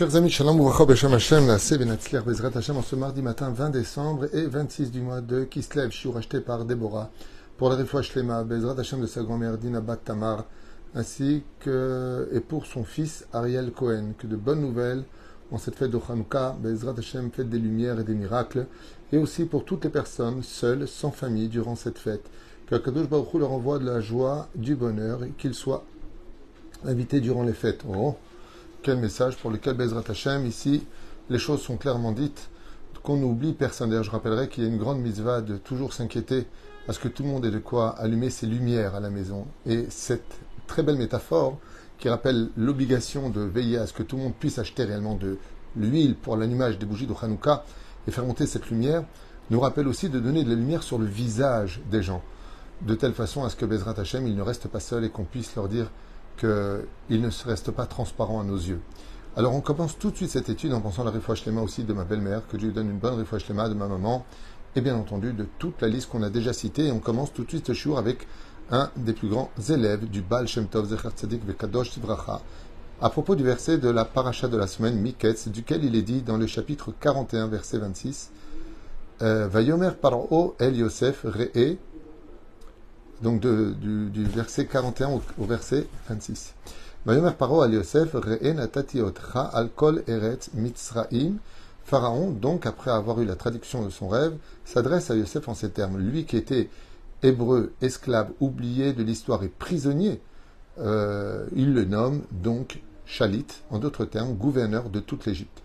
Chers amis, Shalom Beshem Hashem, la Benatzler Bezrat Hashem, en ce mardi matin 20 décembre et 26 du mois de Kislev, Shiur acheté par Déborah, pour la Refoua Shlema, Bezrat Hashem de sa grand-mère Dina Bat Tamar, ainsi que, et pour son fils Ariel Cohen, que de bonnes nouvelles en cette fête de Hanouka, Bezrat Hashem, fête des lumières et des miracles, et aussi pour toutes les personnes seules, sans famille, durant cette fête, que Kadosh Baruch leur envoie de la joie, du bonheur, et qu'ils soient invités durant les fêtes. Oh. Quel message pour lequel Bezrat Hashem, ici, les choses sont clairement dites, qu'on n'oublie personne. D'ailleurs, je rappellerai qu'il y a une grande mitzvah de toujours s'inquiéter parce que tout le monde ait de quoi allumer ses lumières à la maison. Et cette très belle métaphore qui rappelle l'obligation de veiller à ce que tout le monde puisse acheter réellement de l'huile pour l'allumage des bougies de Hanouka et faire monter cette lumière, nous rappelle aussi de donner de la lumière sur le visage des gens, de telle façon à ce que Bezrat Hashem, il ne reste pas seul et qu'on puisse leur dire qu'il ne se reste pas transparent à nos yeux. Alors on commence tout de suite cette étude en pensant à la refouach aussi de ma belle-mère, que Dieu donne une bonne refouach de ma maman, et bien entendu de toute la liste qu'on a déjà citée. Et on commence tout de suite ce jour avec un des plus grands élèves du Baal Shem Tov Zecher Tzadik Vekadosh Tivracha, à propos du verset de la paracha de la semaine, Miketz, duquel il est dit dans le chapitre 41, verset 26, euh, Vayomer Paro El Yosef Re'e donc du, verset 41 au, verset 26. Paro Yosef al kol eretz mitzraim. Pharaon, donc, après avoir eu la traduction de son rêve, s'adresse à Yosef en ces termes. Lui qui était hébreu, esclave, oublié de l'histoire et prisonnier, euh, il le nomme donc Chalit, en d'autres termes, gouverneur de toute l'Égypte.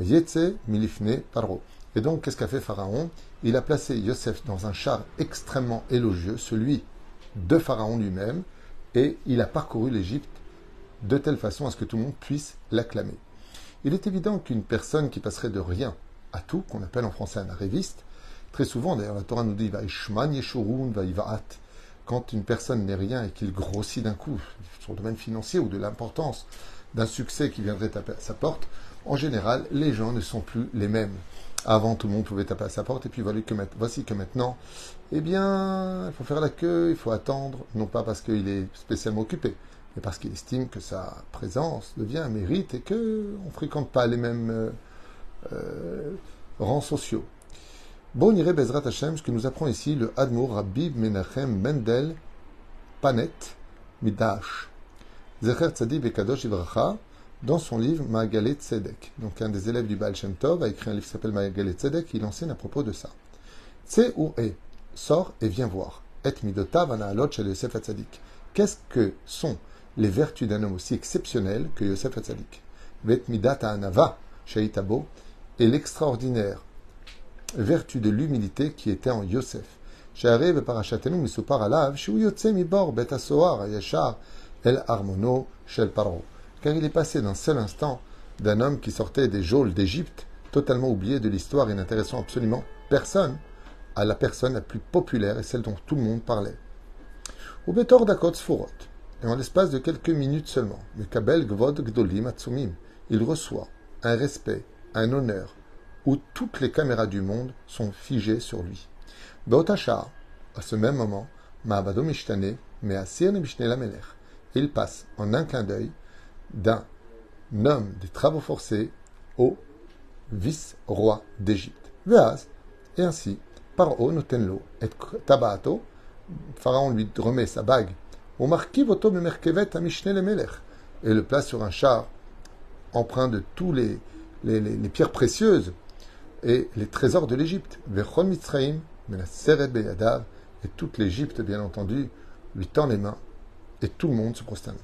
Et donc, qu'est-ce qu'a fait Pharaon? Il a placé Yosef dans un char extrêmement élogieux, celui de Pharaon lui-même, et il a parcouru l'Égypte de telle façon à ce que tout le monde puisse l'acclamer. Il est évident qu'une personne qui passerait de rien à tout, qu'on appelle en français un arriviste, très souvent, d'ailleurs, la Torah nous dit quand une personne n'est rien et qu'il grossit d'un coup sur le domaine financier ou de l'importance d'un succès qui viendrait taper à sa porte, en général, les gens ne sont plus les mêmes. Avant, tout le monde pouvait taper à sa porte, et puis voici que maintenant, eh bien, il faut faire la queue, il faut attendre, non pas parce qu'il est spécialement occupé, mais parce qu'il estime que sa présence devient un mérite et qu'on ne fréquente pas les mêmes euh, euh, rangs sociaux. Bon, irait Bezrat Hashem, ce que nous apprend ici le Admour Rabbi Menachem Mendel Panet Midash. Zecher Tzadi Bekadosh Ivracha, dans son livre Magalet Tzedek. Donc un des élèves du Baal Shem Tov a écrit un livre qui s'appelle Magalet Tzedek, il enseigne à propos de ça. Tse ou e, sors et viens voir. Et midotav anaalot shel Yosef Hatzadik. Qu'est-ce que sont les vertus d'un homme aussi exceptionnel que Yosef Hatzadik? Midat anava et l'extraordinaire vertu de l'humilité qui était en Yosef. Misupar alav shu yotze mibor bet yashar el armono shel paro car il est passé d'un seul instant d'un homme qui sortait des geôles d'Égypte, totalement oublié de l'histoire et n'intéressant absolument personne, à la personne la plus populaire et celle dont tout le monde parlait. Au Betor Dakot Sfurot, et en l'espace de quelques minutes seulement, le Kabel Gvod Gdolim Atsumim, il reçoit un respect, un honneur, où toutes les caméras du monde sont figées sur lui. Beotachar, à ce même moment, Ma'abado Mishtane, mais à Sir la il passe en un clin d'œil d'un homme des travaux forcés au vice-roi d'Égypte. Et ainsi, Paro notenlo et tabato, Pharaon lui remet sa bague, au marquis voto merkevet amishne le melech, et le place sur un char empreint de tous les, pierres précieuses et les trésors de l'Égypte. Vechon Mitzraim, Seret Beyadav, et toute l'Égypte, bien entendu, lui tend les mains, et tout le monde se prosterne.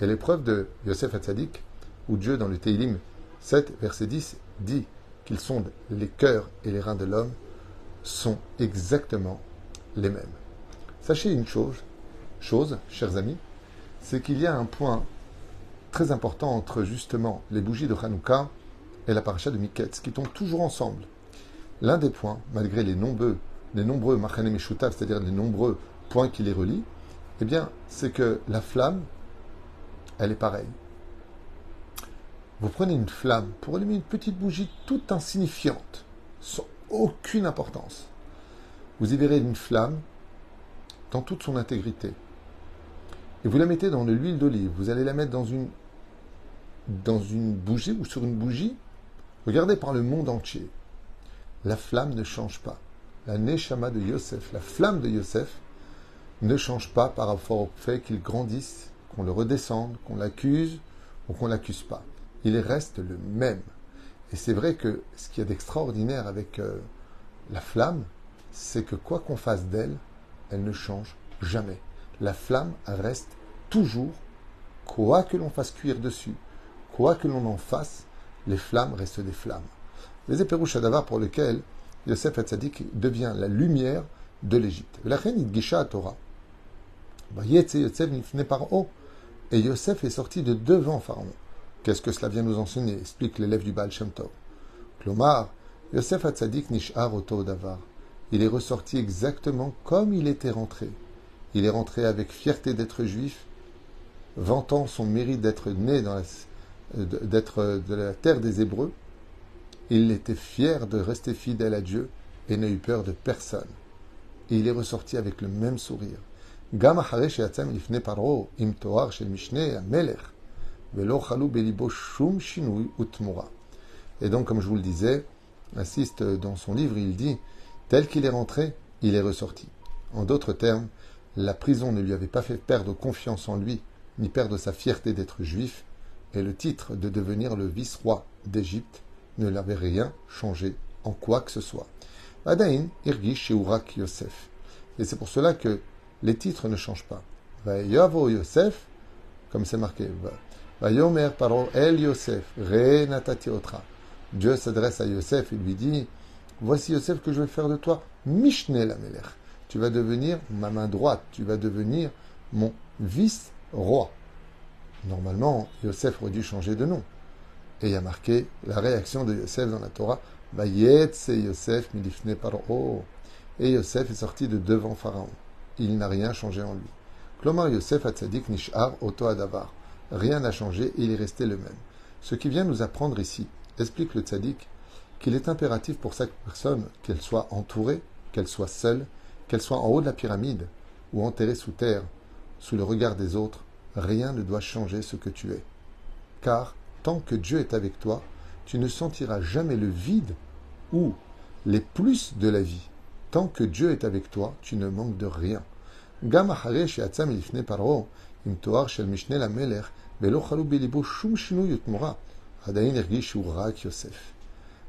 Et l'épreuve de Yosef Hatzadik, où Dieu, dans le Teilim 7, verset 10, dit qu'ils sont les cœurs et les reins de l'homme, sont exactement les mêmes. Sachez une chose, chose, chers amis, c'est qu'il y a un point très important entre justement les bougies de Hanouka et la paracha de Miketz, qui tombent toujours ensemble. L'un des points, malgré les nombreux, les nombreux c'est-à-dire les nombreux point qui les relie, eh bien, c'est que la flamme, elle est pareille. Vous prenez une flamme pour allumer une petite bougie toute insignifiante, sans aucune importance. Vous y verrez une flamme dans toute son intégrité, et vous la mettez dans de l'huile d'olive, vous allez la mettre dans une, dans une bougie ou sur une bougie, regardez par le monde entier. La flamme ne change pas. La Neshama de Yosef, la flamme de Yosef, ne change pas par rapport au fait qu'il grandisse, qu'on le redescende, qu'on l'accuse ou qu'on l'accuse pas. Il reste le même. Et c'est vrai que ce qu'il y a d'extraordinaire avec euh, la flamme, c'est que quoi qu'on fasse d'elle, elle ne change jamais. La flamme reste toujours, quoi que l'on fasse cuire dessus, quoi que l'on en fasse, les flammes restent des flammes. Les éperouches pour lequel Yosef Hatzadik devient la lumière de l'Égypte. La reine Gisha Torah. Et Yosef est sorti de devant Pharaon. Qu'est-ce que cela vient nous enseigner explique l'élève du Baal Shem. Klomar, Yosef Hatzadik Nishar Davar. Il est ressorti exactement comme il était rentré. Il est rentré avec fierté d'être juif, vantant son mérite d'être né la, d'être de la terre des Hébreux. Il était fier de rester fidèle à Dieu et n'a eu peur de personne. Et il est ressorti avec le même sourire. Et donc, comme je vous le disais, insiste dans son livre, il dit, tel qu'il est rentré, il est ressorti. En d'autres termes, la prison ne lui avait pas fait perdre confiance en lui, ni perdre sa fierté d'être juif, et le titre de devenir le vice-roi d'Égypte ne l'avait rien changé en quoi que ce soit. Adain irgish Sheurak Yosef. Et c'est pour cela que les titres ne changent pas. Yavo Yosef, comme c'est marqué. Yomer paro el Yosef, re natati otra. Dieu s'adresse à Yosef et lui dit Voici Yosef que je vais faire de toi, Mishne la. Tu vas devenir ma main droite, tu vas devenir mon vice-roi. Normalement, Yosef aurait dû changer de nom. Et il y a marqué la réaction de Yosef dans la Torah Yosef milifne paro. Et Yosef est sorti de devant Pharaon. Il n'a rien changé en lui. Klomar Yosef Tzadik nishar oto adavar. Rien n'a changé, il est resté le même. Ce qui vient nous apprendre ici, explique le tzaddik, qu'il est impératif pour chaque personne qu'elle soit entourée, qu'elle soit seule, qu'elle soit en haut de la pyramide ou enterrée sous terre, sous le regard des autres, rien ne doit changer ce que tu es. Car tant que Dieu est avec toi, tu ne sentiras jamais le vide ou les plus de la vie. Tant que Dieu est avec toi, tu ne manques de rien.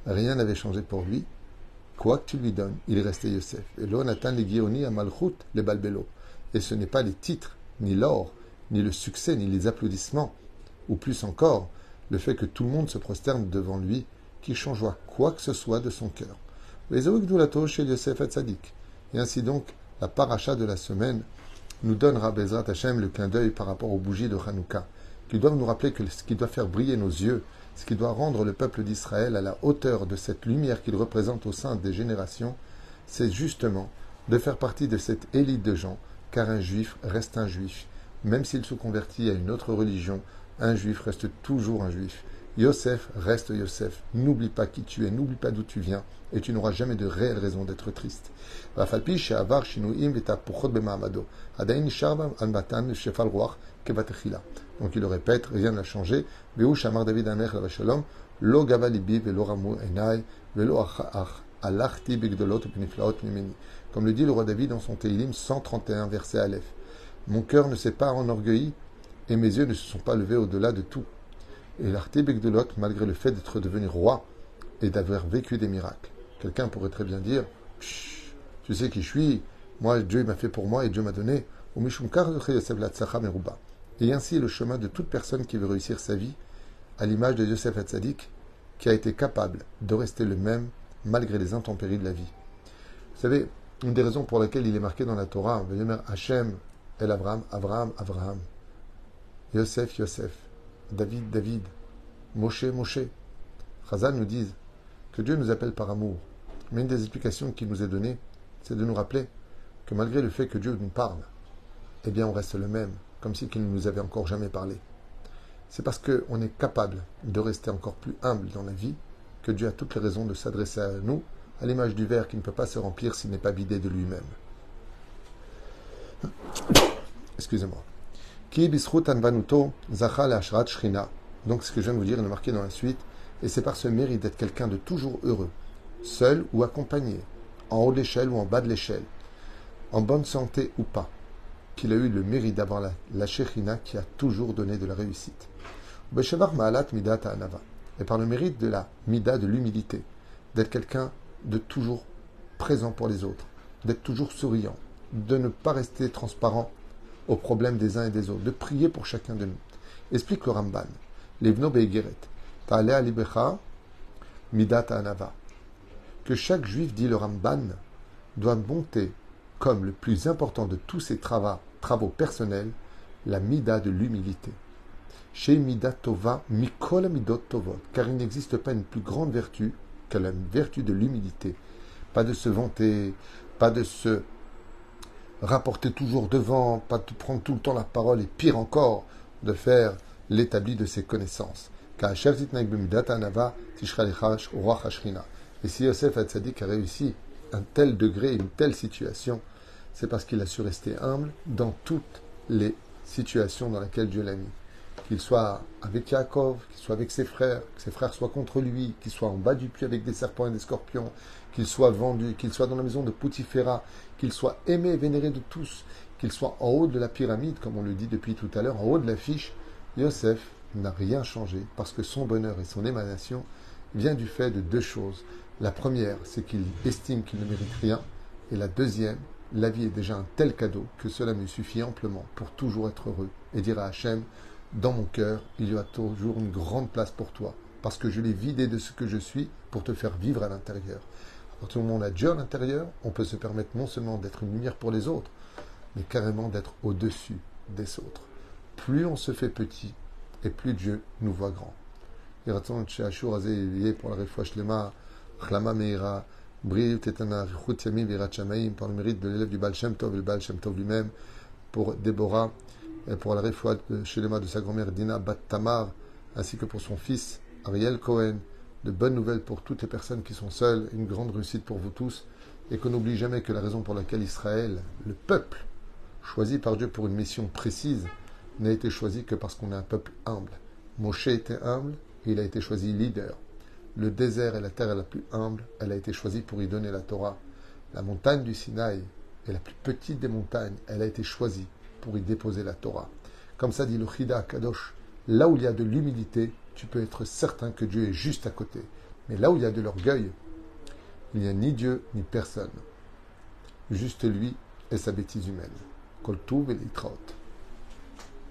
Rien n'avait changé pour lui. Quoi que tu lui donnes, il restait Yosef. Et ce n'est pas les titres, ni l'or, ni le succès, ni les applaudissements, ou plus encore, le fait que tout le monde se prosterne devant lui, qui changera quoi que ce soit de son cœur. Yosef Et ainsi donc, la paracha de la semaine nous donnera Bezrat Hashem le clin d'œil par rapport aux bougies de Hanouka, qui doivent nous rappeler que ce qui doit faire briller nos yeux, ce qui doit rendre le peuple d'Israël à la hauteur de cette lumière qu'il représente au sein des générations, c'est justement de faire partie de cette élite de gens, car un juif reste un juif. Même s'il se convertit à une autre religion, un juif reste toujours un juif. Yosef reste Yosef. N'oublie pas qui tu es, n'oublie pas d'où tu viens, et tu n'auras jamais de réelle raison d'être triste. Donc il le répète, rien n'a changé. Comme le dit le roi David dans son Teilim 131, verset Aleph. Mon cœur ne s'est pas enorgueilli et mes yeux ne se sont pas levés au-delà de tout. Et de l'autre, malgré le fait d'être devenu roi et d'avoir vécu des miracles. Quelqu'un pourrait très bien dire Tu sais qui je suis, moi Dieu m'a fait pour moi et Dieu m'a donné. Et ainsi le chemin de toute personne qui veut réussir sa vie, à l'image de Yosef Hatzadik, qui a été capable de rester le même malgré les intempéries de la vie. Vous savez, une des raisons pour lesquelles il est marqué dans la Torah, Hachem, El Abraham, Abraham, Abraham, Yosef, Yosef, David, David, Moshe, Moshe. Chazal nous disent que Dieu nous appelle par amour. Mais une des explications qui nous est donnée, c'est de nous rappeler que malgré le fait que Dieu nous parle, eh bien on reste le même, comme si qu'il ne nous avait encore jamais parlé. C'est parce qu'on est capable de rester encore plus humble dans la vie que Dieu a toutes les raisons de s'adresser à nous, à l'image du verre qui ne peut pas se remplir s'il n'est pas vidé de lui-même. Excusez-moi. Donc, ce que je viens de vous dire est marqué dans la suite. Et c'est par ce mérite d'être quelqu'un de toujours heureux, seul ou accompagné, en haut de l'échelle ou en bas de l'échelle, en bonne santé ou pas, qu'il a eu le mérite d'avoir la, la qui a toujours donné de la réussite. Et par le mérite de la mida, de l'humilité, d'être quelqu'un de toujours présent pour les autres, d'être toujours souriant, de ne pas rester transparent aux problèmes des uns et des autres, de prier pour chacun de nous. Explique le Ramban. Levno Beigeret. Ta'ale alibecha midat anava. Que chaque juif, dit le Ramban, doit monter comme le plus important de tous ses travaux, travaux personnels, la mida de l'humilité. Chez mida tova mikol midot tovot, car il n'existe pas une plus grande vertu que la vertu de l'humilité. Pas de se vanter, pas de se rapporter toujours devant, pas de prendre tout le temps la parole, et pire encore, de faire l'établi de ses connaissances. Et si Yosef Hatzadik a réussi un tel degré, une telle situation, c'est parce qu'il a su rester humble dans toutes les situations dans lesquelles Dieu l'a mis. Qu'il soit avec Yaakov, qu'il soit avec ses frères, que ses frères soient contre lui, qu'il soit en bas du puits avec des serpents et des scorpions, qu'il soit vendu, qu'il soit dans la maison de Poutifera, qu'il soit aimé et vénéré de tous, qu'il soit en haut de la pyramide, comme on le dit depuis tout à l'heure, en haut de l'affiche, Yosef n'a rien changé parce que son bonheur et son émanation vient du fait de deux choses. La première, c'est qu'il estime qu'il ne mérite rien. Et la deuxième, la vie est déjà un tel cadeau que cela me suffit amplement pour toujours être heureux et dire à Hachem, dans mon cœur, il y a toujours une grande place pour toi, parce que je l'ai vidé de ce que je suis pour te faire vivre à l'intérieur. À partir du moment où on a Dieu à l'intérieur, on peut se permettre non seulement d'être une lumière pour les autres, mais carrément d'être au-dessus des autres. Plus on se fait petit, et plus Dieu nous voit grand. pour par le mérite de l'élève du Baal Shem Tov, le Baal Shem Tov lui-même, pour Déborah, pour la réfoua de Shlema de sa grand-mère Dina Bat Tamar, ainsi que pour son fils Ariel Cohen. De bonnes nouvelles pour toutes les personnes qui sont seules, une grande réussite pour vous tous, et qu'on n'oublie jamais que la raison pour laquelle Israël, le peuple, choisi par Dieu pour une mission précise, n'a été choisi que parce qu'on est un peuple humble. Moshe était humble et il a été choisi leader. Le désert est la terre la plus humble, elle a été choisie pour y donner la Torah. La montagne du Sinaï est la plus petite des montagnes, elle a été choisie pour y déposer la Torah. Comme ça dit le Chida Kadosh, là où il y a de l'humilité, tu peux être certain que Dieu est juste à côté. Mais là où il y a de l'orgueil, il n'y a ni Dieu ni personne. Juste lui et sa bêtise humaine. Et